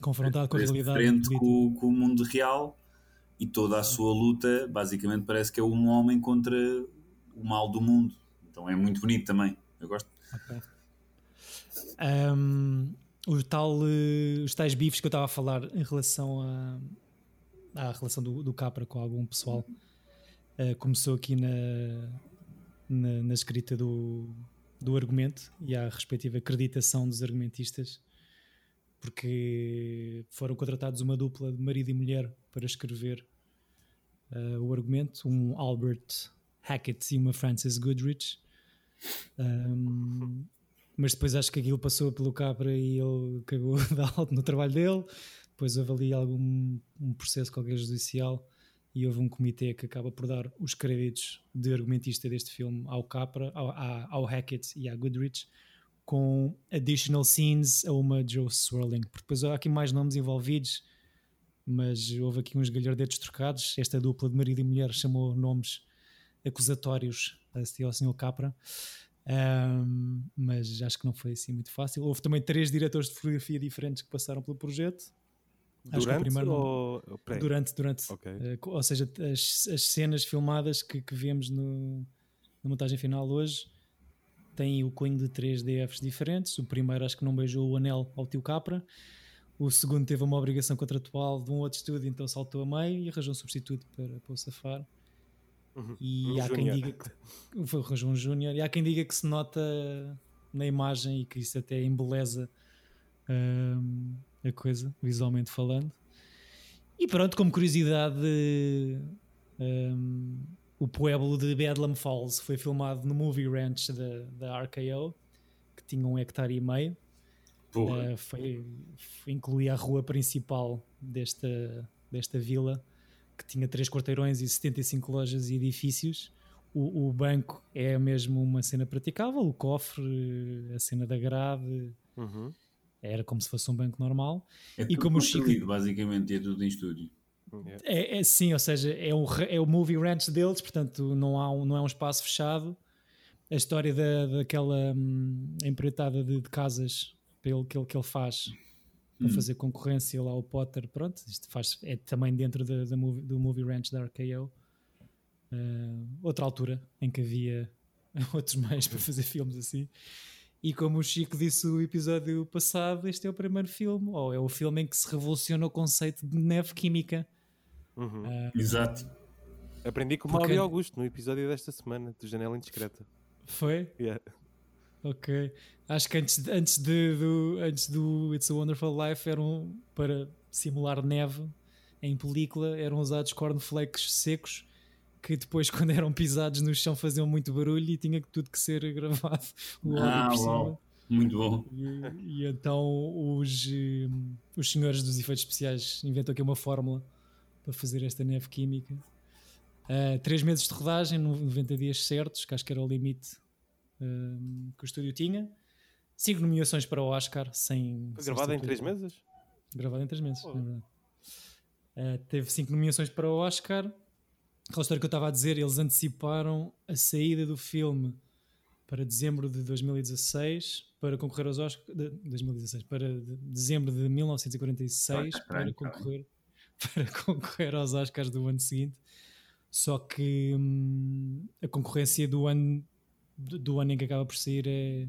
confrontado com a realidade.
com, com o mundo real e toda a sua luta basicamente parece que é um homem contra o mal do mundo. Então é muito bonito também. Eu gosto.
Ok. Um, o tal, eh, os tais bifes que eu estava a falar em relação a- à relação do, do Capra com algum pessoal eh, começou aqui na, na, na escrita do, do argumento e à respectiva acreditação dos argumentistas, porque foram contratados uma dupla de marido e mulher para escrever eh, o argumento, um Albert Hackett e uma Frances Goodrich. Um, mas depois acho que aquilo passou pelo Capra e ele cagou de alto no trabalho dele. Depois houve ali algum um processo qualquer judicial e houve um comitê que acaba por dar os créditos de argumentista deste filme ao Capra, ao, ao Hackett e à Goodrich, com additional scenes a uma Joe Swirling. Porque depois há aqui mais nomes envolvidos, mas houve aqui uns galhardetes trocados. Esta dupla de marido e mulher chamou nomes acusatórios a ao Sr. Capra. Um, mas acho que não foi assim muito fácil. Houve também três diretores de fotografia diferentes que passaram pelo projeto. Acho que o
Durante
primeiro não-
ou pré?
Durante, durante.
Ok.
Eh, co- ou seja, as, as cenas filmadas que, que vemos no, na montagem final hoje têm o cunho de três DFs diferentes. O primeiro acho que não beijou o anel ao tio Capra. O segundo teve uma obrigação contratual de um outro estúdio, então saltou a meio e arranjou um substituto para, para o safar.
Uhum.
E
Um
há quem diga que foi arranjou um júnior e há quem diga que se nota na imagem e que isso até embeleza hum, a coisa, visualmente falando. E pronto, como curiosidade, hum, o pueblo de Bedlam Falls foi filmado no Movie Ranch da, da RKO, que tinha um hectare e meio. Uh, foi, foi- incluía a rua principal desta, desta vila, que tinha três quarteirões e 75 lojas e edifícios. O, o banco é mesmo uma cena praticável, o cofre, a cena da grade,
Uhum.
era como se fosse um banco normal.
é
e
tudo
como o Chico-
basicamente, é tudo em estúdio.
É, é sim, ou seja, é o, é o movie ranch deles, portanto não, há um, não é um espaço fechado. A história da, daquela hum, empreitada de, de casas pelo que ele, que ele faz para
Hum.
fazer concorrência lá ao Potter, pronto, isto faz, é também dentro da, da movie- do movie ranch da RKO. Uh, outra altura em que havia outros meios para fazer filmes assim. E como o Chico disse no episódio passado, este é o primeiro filme, ou é o filme em que se revoluciona o conceito de neve química.
Uhum.
Uh,
Exato.
Aprendi com o
Porque-
Mauri Augusto no episódio desta semana, de Janela Indiscreta.
foi?
Yeah.
Ok. Acho que antes, antes, de, do, antes do It's a Wonderful Life eram para simular neve em película, eram usados cornflakes secos que depois, quando eram pisados no chão, faziam muito barulho e tinha tudo que ser gravado. O áudio
Ah,
por cima.
uau. Muito bom.
E, e então os, eh, os senhores dos efeitos especiais inventam aqui uma fórmula para fazer esta neve química. Ah, três meses de rodagem, no- 90 dias certos, que acho que era o limite ah, que o estúdio tinha. Cinco nomeações para o Oscar, sem.
Foi
sem
gravado em
estar
três meses?
Gravado em três meses,
Oh.
é verdade. Uh, teve cinco nomeações para o Oscar. Aquela história que eu estava a dizer, eles anteciparam a saída do filme para dezembro de 2016 para concorrer aos Oscars. De, 2016, para de- dezembro de 1946
Ah, tá
para
bem, tá
concorrer, para concorrer aos Oscars do ano seguinte. Só que hum, a concorrência do ano, do, do ano em que acaba por sair é,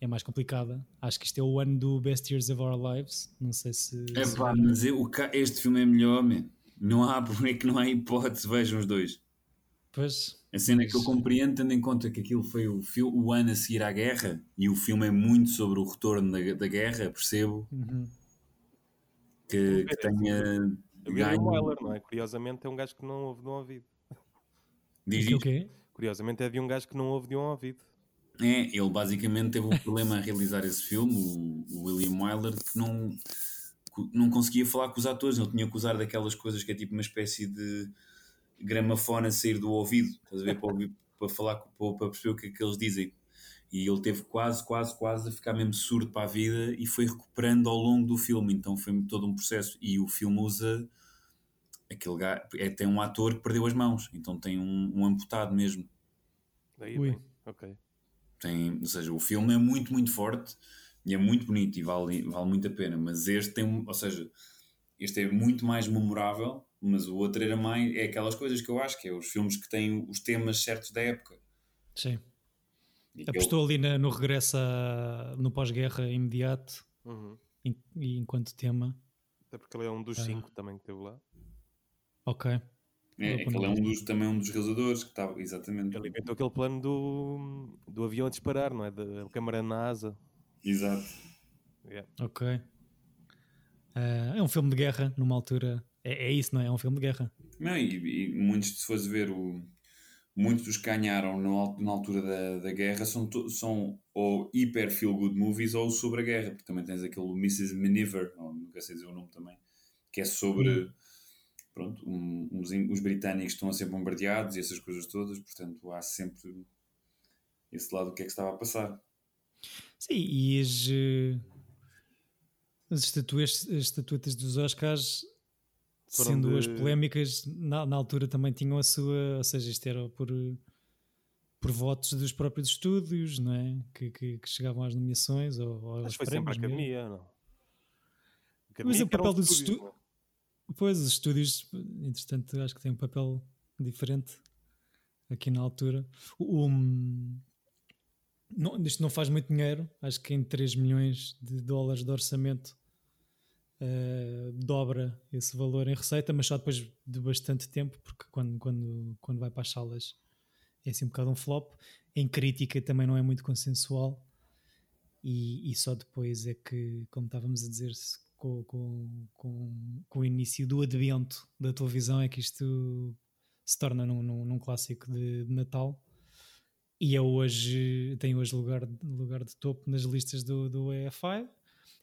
é mais complicada. Acho que isto é o ano do Best Years of Our Lives. Não sei se.
É
se
pá, mas eu- este filme é melhor, man. Não há, é que não há hipótese, vejam os dois.
Pois,
A cena é que eu compreendo, tendo em conta que aquilo foi o, o ano a seguir à guerra e o filme é muito sobre o retorno da, da guerra, percebo
uhum.
que, que tenha
O. Wyler, não é? Curiosamente é um gajo que não ouve de um ouvido.
Diz
o quê?
Curiosamente é de um gajo que não ouve de um ouvido.
É, ele basicamente teve um problema a realizar esse filme, o, o William Wyler, que não, não conseguia falar com os atores, ele tinha que usar daquelas coisas que é tipo uma espécie de gramafone a sair do ouvido, estás a ver, para, ouvir- para falar, para perceber o que é que eles dizem. E ele teve quase, quase, quase a ficar mesmo surdo para a vida e foi recuperando ao longo do filme, então foi todo um processo. E o filme usa aquele gajo, é, tem um ator que perdeu as mãos, então tem um, um amputado mesmo.
Daí,
Ui.
bem, ok.
Tem, ou seja, o filme é muito, muito forte e é muito bonito e vale, vale muito a pena. Mas este tem, um- ou seja, este é muito mais memorável, mas o outro era mais. É aquelas coisas que eu acho que é os filmes que têm os temas certos da época.
Sim.
E
Apostou ali na- no regresso a- no pós-guerra imediato
Uhum.
em- e enquanto tema.
Até porque ele é um dos
Ah.
cinco também que teve lá.
Ok.
ele- é, aquele
pôr
é um dos, também um dos realizadores que estava. Exatamente.
Ele inventou aquele plano do, do avião a disparar, não é? Da câmara na asa.
Exato.
Yeah.
Ok. Ah, é um filme de guerra, numa altura. É, é isso, não é? É um filme de guerra.
Não, e, e muitos, se fores ver, o, muitos dos que ganharam na, na altura da, da guerra são, to- são ou hiper feel good movies ou sobre a guerra, porque também tens aquele Mrs. Miniver, ou nunca sei dizer o nome também, que é sobre pronto, um- in- os britânicos estão a ser bombardeados e essas coisas todas, portanto há sempre esse lado do que é que estava a passar.
Sim, e as, eh, as, estatuas, as estatuetas dos Oscars,
Foram
sendo
de-
as polémicas, na, na altura também tinham a sua. Ou seja, isto era por, por votos dos próprios estúdios, não é? Que, que, que chegavam às nomeações ou, ou aos
Mas foi sempre a
prémios mesmo.
academia, não? A
Mas
academia
o papel
os
dos
estúdios, é?
Pois, os estúdios, entretanto, acho que têm um papel diferente aqui na altura. O, o- não, isto não faz muito dinheiro, acho que em 3 milhões de dólares de orçamento eh, dobra esse valor em receita, mas só depois de bastante tempo, porque quando, quando, quando vai para as salas é assim um bocado um flop. Em crítica também não é muito consensual. E, e só depois é que, como estávamos a dizer, com, com, com, com o início do advento da televisão, é que isto se torna num, num, num clássico de, de Natal e é hoje, tem hoje lugar, lugar de topo nas listas do, do EFI.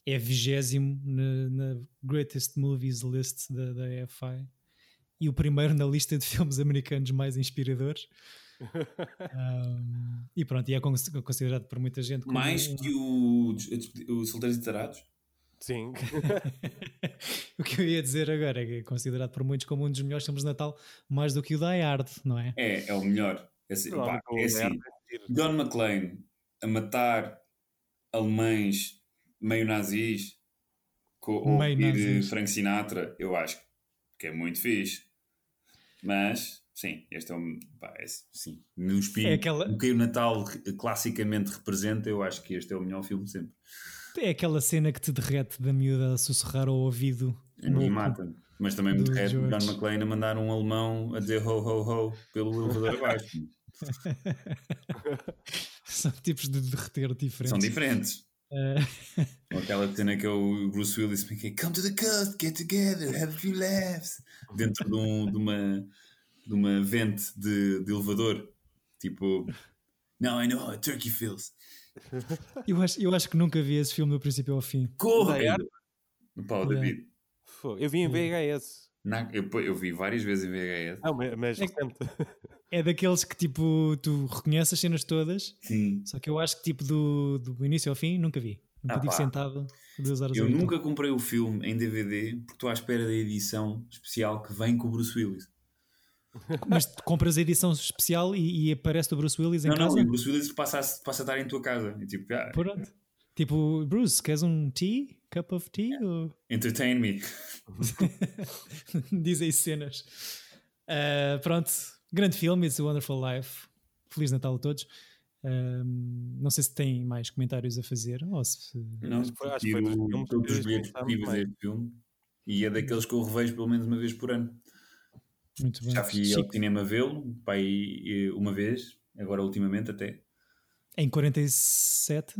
É vigésimo na, na Greatest Movies List da, da EFI e o primeiro na lista de filmes americanos mais inspiradores. Um, e pronto, e é con- considerado por muita gente
Mais
um-
que o, o Solteiros e Tarados?
Sim.
o que eu ia dizer agora é que é considerado por muitos como um dos melhores filmes de Natal, mais do que o Die Hard, não é?
É, é o melhor. É assim, pá, é assim,
é.
John McClane a matar alemães meio nazis com ou
Meio
ouvir
nazis.
Frank Sinatra, eu acho que é muito fixe. Mas, sim, este é um. Pá, é, sim, no espírito
É aquela-
o que o Natal classicamente representa, eu acho que este é o melhor filme de sempre.
É aquela cena que te derrete da miúda a sussurrar ao ouvido. Louco.
mata. Mas também me derrete
George.
John McClane a mandar um alemão a dizer ho ho ho pelo elevador abaixo.
São tipos de derreter diferentes.
São diferentes. Ou aquela cena que é o Bruce Willis que Come to the coast, get together, have a few laughs dentro de, um, de uma de uma vente de, de elevador tipo Now I know how a turkey feels
eu, acho, eu acho que nunca vi esse filme do princípio ao fim.
Die Hard?
Pá, o David.
Eu vi em VHS.
na- eu, eu vi várias vezes em VHS
Ah, mas
É. É daqueles que tipo tu reconheces as cenas todas,
Sim
só que eu acho que tipo do, do início ao fim nunca vi. Nunca
Ah,
tive
pá.
sentado duas horas
Eu nunca comprei o filme em DVD porque estou à espera da edição especial que vem com o Bruce Willis.
Mas tu compras a edição especial e, e aparece o Bruce Willis em
Não,
casa?
não, e o Bruce Willis passa a, passa a estar em tua casa. E tipo, ah,
Pronto. Tipo, Bruce, queres um tea? Cup of tea? Ou...
entertain me.
Dizem cenas. Ah, pronto, grande filme, It's a Wonderful Life. Feliz Natal a todos. Ahm, não sei se tem mais comentários a fazer ou se.
Não,
Acho que foi- acho que foi dos filmes
todos os
que
bilhetes possíveis deste filme. E é daqueles que eu revejo pelo menos uma vez por ano.
Muito bem.
Já fui ao cinema vê-lo, pai, uma vez, agora ultimamente até.
em 47.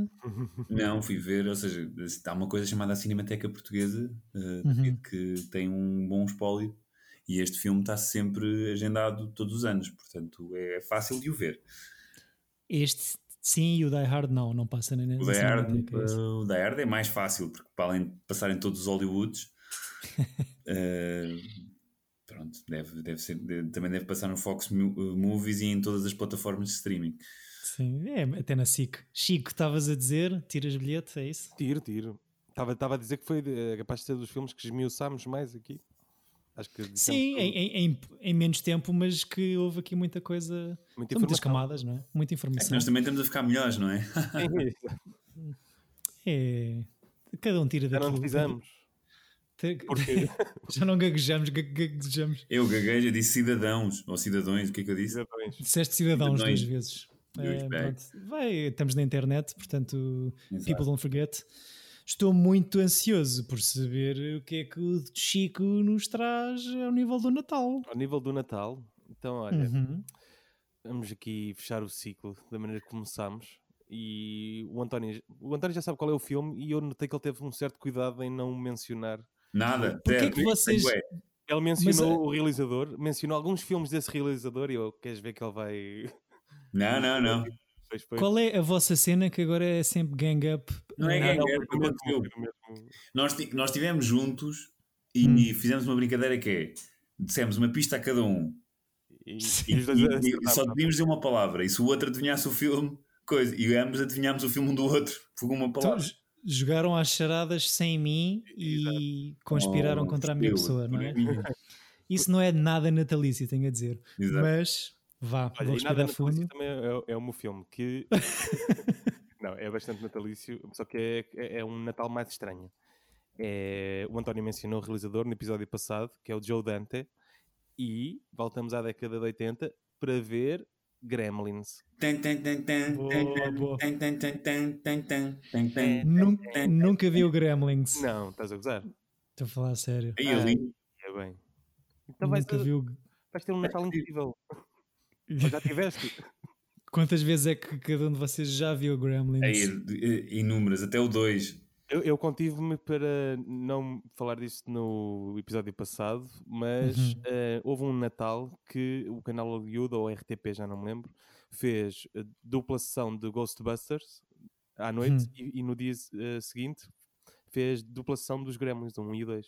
Não, fui ver, ou seja, há uma coisa chamada a Cinemateca Portuguesa eh,
Uhum.
que tem um bom espólio e este filme está sempre agendado todos os anos, portanto é fácil de o ver.
Este sim e o Die Hard não, não passa na
O Die Hard,
é
eh, o Die Hard é mais fácil, porque para além de passarem todos os Hollywoods, eh, pronto, deve, deve ser, de- também deve passar no Fox eh, Movies e em todas as plataformas de streaming.
Sim, é até na SIC. Chico, estavas a dizer, tiras bilhete, é isso?
Tiro, tiro. Estava, estava a dizer que foi eh, capaz de ser dos filmes que esmiuçámos mais aqui. Acho que
Sim,
tudo.
em, em, em- menos tempo, mas que houve aqui muita coisa.
Muita
São muitas camadas, não é? Muita
É que
informação.
nós também estamos a ficar melhores, não é?
É. Cada um tira
Já não
daquilo.
precisamos. Porque
Já não gaguejamos, ga- gaguejamos.
Eu gaguejo, eu disse cidadãos, ou cidadões, o que é que eu disse?
Exatamente.
Disseste cidadãos
Cidadãos.
duas vezes. É. Vai, estamos na internet, portanto,
Exato.
people don't forget. Estou muito ansioso por saber o que é que o Chico nos traz ao nível do Natal.
Ao nível do Natal, então olha,
Uhum.
vamos aqui fechar o ciclo da maneira que começámos. E o António, o António já sabe qual é o filme e eu notei que ele teve um certo cuidado em não mencionar.
Nada.
Porquê
zero.
que vocês-
Ele mencionou
Mas,
o realizador, mencionou alguns filmes desse realizador e eu queres ver que ele vai.
Não, não, não.
Pois foi.
Qual é a vossa cena que agora é sempre gang up?
Não é gang up,
mesmo-
aconteceu. Nós, nós estivemos juntos e
Hum.
fizemos uma brincadeira que é: dissemos uma pista a cada um
E,
e,
e
e- e
acertaram,
só podíamos dizer uma palavra. E se o outro adivinhasse o filme, coisa. E ambos adivinhámos o filme um do outro por uma
Então,
palavra.
j- jogaram às charadas sem mim e conspiraram
Oh,
contra a minha pessoa, não é? Isso não é nada natalício, tenho a dizer.
Exato.
Mas vá,
Olha,
vou
nada
respirar fundo.
natalício também é, é o meu filme que não é bastante natalício, só que é, é, é um Natal mais estranho. É, o António mencionou o realizador no episódio passado, que é o Joe Dante, e voltamos à década de 80 para ver Gremlins.
Nunca vi o Gremlins.
Não, estás a gozar?
Estou a falar a sério.
Aí ali,
É bem. Então vais,
Nunca vi o...
vais ter um Natal incrível. Ou já tiveste?
Quantas vezes é que cada um de vocês já viu o Gremlins?
eh, inúmeras, até o 2.
Eu, eu contive-me para não falar disso no episódio passado, mas
Uhum.
eh, houve um Natal que o canal Hollywood, ou RTP, já não me lembro, fez eh, dupla sessão de Ghostbusters à noite
Uhum.
e, e no dia eh, seguinte fez dupla sessão dos Gremlins, um e o dois.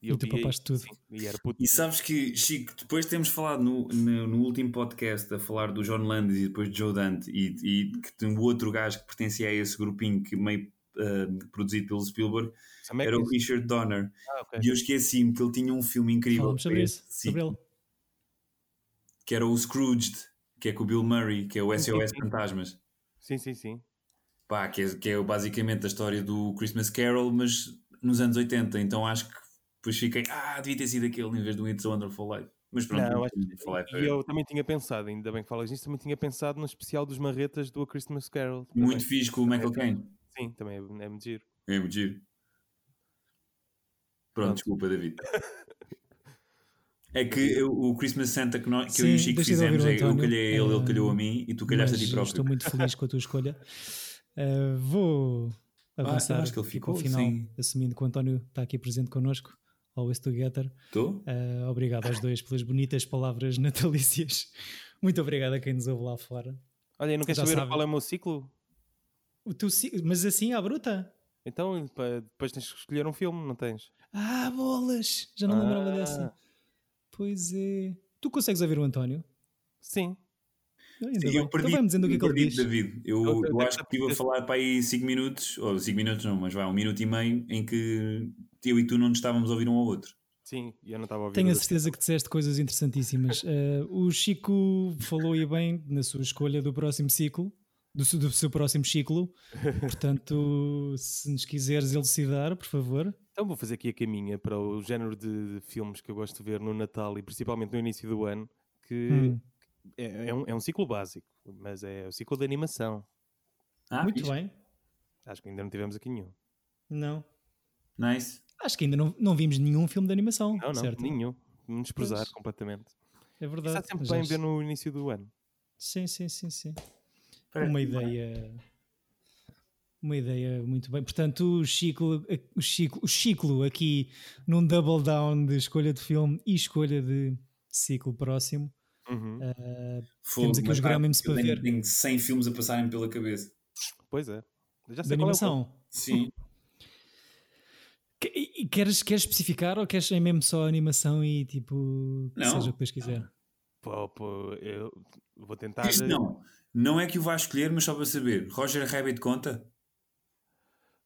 E
eu
tu
vi aí,
papaste tudo.
sim, e era puto.
E sabes que, Chico, depois temos falado no, no, no último podcast a falar do John Landis e depois de Joe Dante e, e que tem o outro gajo que pertencia a esse grupinho que meio eh, produzido pelo Spielberg era o? Richard Donner.
Ah, ok.
E eu esqueci-me que ele tinha um filme incrível
Falamos sobre isso,
esse
sobre ele.
que era o Scrooged, que é com o Bill Murray, que é o
Sim, sim,
SOS
sim.
Fantasmas.
Sim, sim, sim.
Pá, que é, que é basicamente a história do Christmas Carol, mas nos anos 80. Então acho que depois fiquei, ah, devia ter sido aquele em vez do It's a Wonderful Life. Mas pronto,
Não, acho- E
é
eu também tinha pensado, ainda bem que falas nisso, também tinha pensado no especial dos marretas do A Christmas Carol. também.
muito fixe com o Michael Caine.
Sim, também é, é muito giro.
É muito giro. Pronto,
Pronto.
desculpa, David. É que eu- o Christmas Santa que, nós, que eu e o
Sim,
Chico fizemos,
o
é, eu calhei a ele, ele calhou a
Ah,
mim e tu calhaste a ti próprio.
Estou muito feliz com a tua escolha. Uh, vou
eu
avançar
acho que ele ficou,
para o final,
sim.
assumindo que o António está aqui presente connosco. Always together.
Estou?
Uh, obrigado aos dois pelas bonitas palavras natalícias. Muito obrigado a quem nos ouve lá fora.
Olha, não queres saber
sabem.
qual é o meu ciclo?
O teu ci- mas assim à bruta?
Então, depois tens que escolher um filme, não tens?
Ah, bolas! Já não lembrava
Ah,
dessa. Pois é. Tu consegues ouvir o António?
Sim.
Sim, eu
Então
perdi,
vai-me dizendo o que é que
eu
ele
perdi,
diz.
David. Eu,
Eu-
acho que estive a falar para aí 5 minutos, ou 5 minutos não, mas vai, um minuto e meio, em que eu e tu não nos estávamos a ouvir um ao outro.
Sim, e eu não estava a ouvir.
Tenho a certeza que disseste coisas interessantíssimas. Eh, o Chico falou aí bem na sua escolha do próximo ciclo, do, seu- do seu próximo ciclo. Portanto, se nos quiseres elucidar, por favor.
Então vou fazer aqui a caminha para o género de filmes que eu gosto de ver no Natal e principalmente no início do ano, que
Hum,
é, é um, é um ciclo básico, mas é o ciclo de animação.
Ah,
muito
fixe.
bem.
Acho que ainda não tivemos aqui nenhum.
Não.
Nice.
Acho que ainda não, não vimos nenhum filme de animação.
Não, não,
certo?
nenhum. Me desprezar
Pois.
completamente.
É
Está
verdade.
sempre
Já
bem ver no início do ano.
Sim, sim, sim, sim. Uma ideia. Uma ideia muito bem. Portanto, o ciclo, o ciclo, o ciclo aqui num double down de escolha de filme e escolha de ciclo próximo.
Uhum.
Ah,
Fogo,
Temos aqui os
eu
para ver.
Tenho 100 filmes a passarem pela cabeça.
Pois é. Eu Já
de
sei qual é
animação.
Sim.
E- e Queres, queres especificar ou queres é mesmo só animação e tipo,
Não.
seja o que quiser?
Pô, pô, eu vou tentar.
Isto não. Não é que o vá escolher, mas só para saber. Roger Rabbit conta?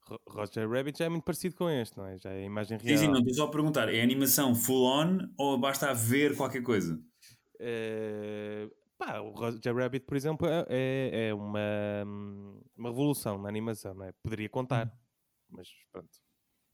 Ro- Roger Rabbit já é muito parecido com este, não é? Já é a imagem
Sim,
real.
sim, não, estou só a perguntar. É animação full on ou basta ver qualquer coisa?
Eh, pá, o Roger Rabbit, por exemplo, é- é, é uma, hum, uma revolução na animação, não é? Poderia contar, mas pronto.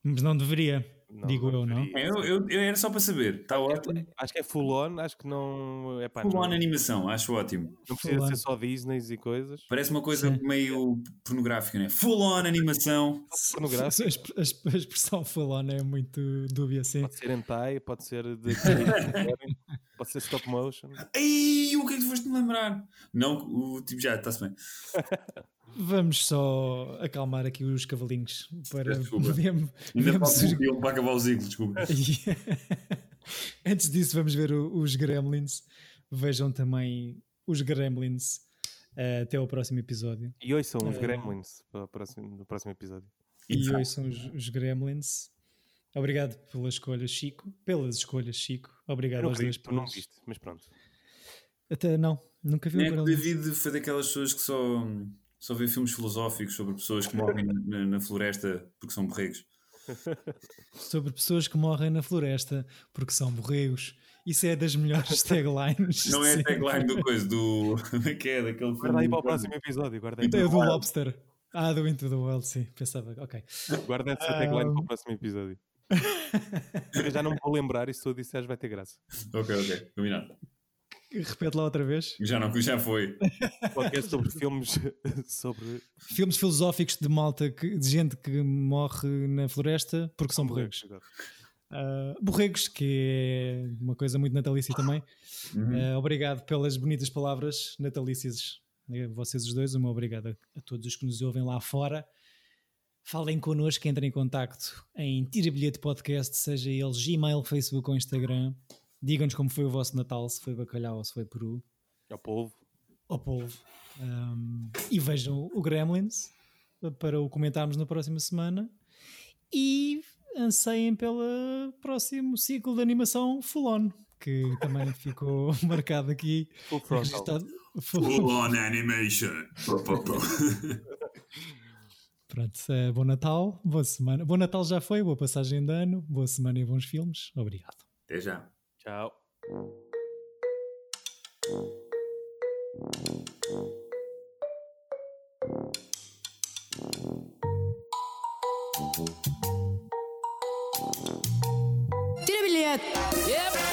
Mas não deveria,
não-
digo eu, não?
deveria.
É, Eu, eu, eu era só para saber. Está ótimo.
Acho que é full on, acho que não. É pá,
Full
não,
on animação, acho ótimo.
não precisa
full on.
ser só Disneys e coisas.
Parece uma coisa
Sim.
meio pornográfica, né? Full on animação.
Pornográfico.
A, a exp- a expressão full on é muito dúbia, sim.
Pode ser hentai, pode ser de pode ser stop motion.
Ai, o que é que tu foste-me lembrar? Não, o tipo já, está-se bem.
Vamos só acalmar aqui os cavalinhos para
desculpa.
podermos.
Ainda
Vamos
falta um filme para acabar o ciclo, desculpa.
Antes disso, vamos ver o- os Gremlins. Vejam também os Gremlins eh, até ao próximo episódio.
E hoje são os
É.
Gremlins para próximo, no próximo episódio.
E
Exato.
hoje são os, os Gremlins. Obrigado pela escolha, Chico. Pelas escolhas, Chico. Obrigado aos dois.
tu não viste, mas pronto.
Até não, nunca vi o
É o
Gremlins.
David foi daquelas pessoas que só, só vê filmes filosóficos sobre pessoas que morrem na, na floresta porque são borregos.
Sobre pessoas que morrem na floresta porque são borregos. Isso é das melhores taglines.
Não é a tagline do coisa, do. É que é? Daquele filme.
Guarda aí para o próximo episódio, guarda aí.
É do Lobster. Ah, do Into the Wild, sim. Pensava, ok.
Guarda essa tagline para o próximo episódio. Eu já não me vou lembrar e se tu disseres vai ter graça.
Ok, ok, combinado.
Repete lá outra vez.
Já não, já foi.
Podcast sobre filmes sobre
Filmes filosóficos de malta, que- de gente que morre na floresta porque são borregos. Ah, borregos, que é uma coisa muito natalícia também.
Uhum.
Ah, obrigado pelas bonitas palavras natalícias. Vocês os dois, uma obrigado a, a todos os que nos ouvem lá fora. Falem connosco, entrem em contacto em Tira Bilhete Podcast, seja ele Gmail, Facebook ou Instagram. Digam-nos como foi o vosso Natal, se foi bacalhau ou se foi peru.
Ao povo.
ao polvo. Um, e vejam o Gremlins para o comentarmos na próxima semana. E anseiem pelo próximo ciclo de animação Full On, que também ficou marcado aqui.
Full frontal.
Full-
on animation.
Pronto, eh, bom Natal, boa semana. Bom Natal já foi, boa passagem de ano, boa semana e bons filmes. Obrigado.
Até já.
Tchau.
Tira bilhete. Epa!